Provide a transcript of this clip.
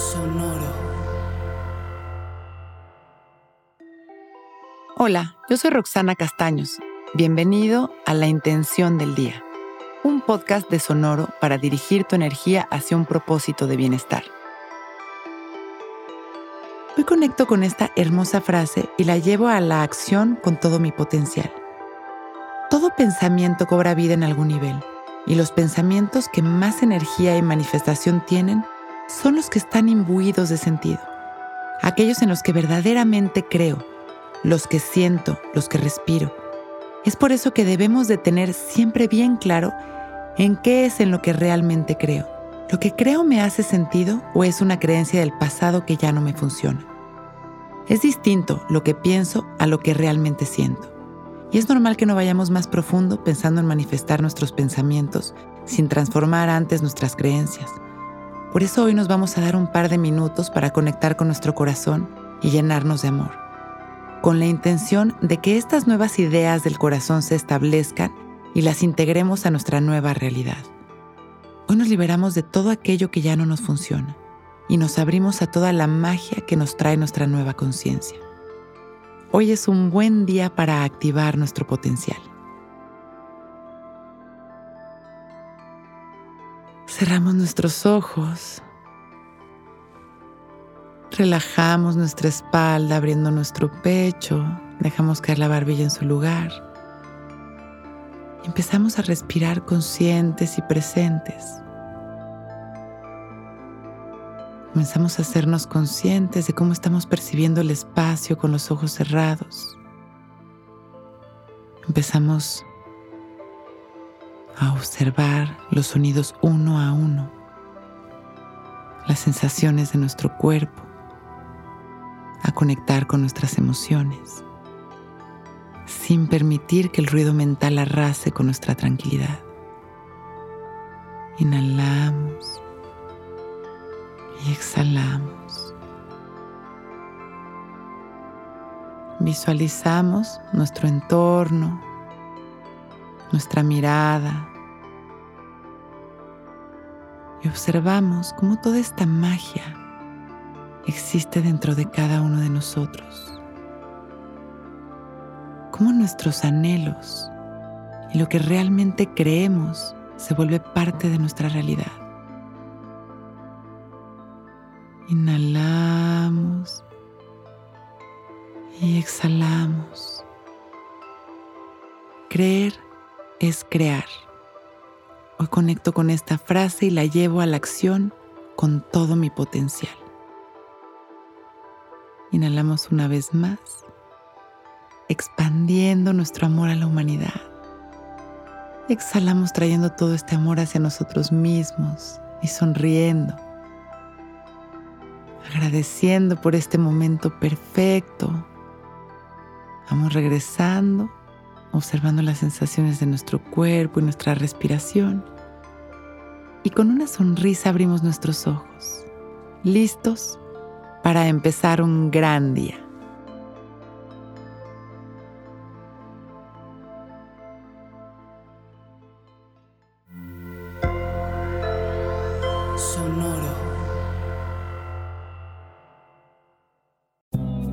Sonoro. Hola, yo soy Roxana Castaños. Bienvenido a La Intención del Día, un podcast de Sonoro para dirigir tu energía hacia un propósito de bienestar. Hoy conecto con esta hermosa frase y la llevo a la acción con todo mi potencial. Todo pensamiento cobra vida en algún nivel y los pensamientos que más energía y manifestación tienen son los que están imbuidos de sentido, aquellos en los que verdaderamente creo, los que siento, los que respiro. Es por eso que debemos de tener siempre bien claro en qué es en lo que realmente creo. ¿Lo que creo me hace sentido o es una creencia del pasado que ya no me funciona? Es distinto lo que pienso a lo que realmente siento. Y es normal que no vayamos más profundo pensando en manifestar nuestros pensamientos sin transformar antes nuestras creencias. Por eso hoy nos vamos a dar un par de minutos para conectar con nuestro corazón y llenarnos de amor, con la intención de que estas nuevas ideas del corazón se establezcan y las integremos a nuestra nueva realidad. Hoy nos liberamos de todo aquello que ya no nos funciona y nos abrimos a toda la magia que nos trae nuestra nueva conciencia. Hoy es un buen día para activar nuestro potencial. Cerramos nuestros ojos. Relajamos nuestra espalda abriendo nuestro pecho. Dejamos caer la barbilla en su lugar. Empezamos a respirar conscientes y presentes. Comenzamos a hacernos conscientes de cómo estamos percibiendo el espacio con los ojos cerrados. Empezamos a observar los sonidos uno a uno, las sensaciones de nuestro cuerpo, a conectar con nuestras emociones, sin permitir que el ruido mental arrase con nuestra tranquilidad. Inhalamos y exhalamos. Visualizamos nuestro entorno, nuestra mirada y observamos cómo toda esta magia existe dentro de cada uno de nosotros. Cómo nuestros anhelos y lo que realmente creemos se vuelve parte de nuestra realidad. Inhalamos y exhalamos. Creer es crear. Hoy conecto con esta frase y la llevo a la acción con todo mi potencial. Inhalamos una vez más, expandiendo nuestro amor a la humanidad. Exhalamos trayendo todo este amor hacia nosotros mismos y sonriendo, agradeciendo por este momento perfecto. Vamos regresando observando las sensaciones de nuestro cuerpo y nuestra respiración. Y con una sonrisa abrimos nuestros ojos, listos para empezar un gran día.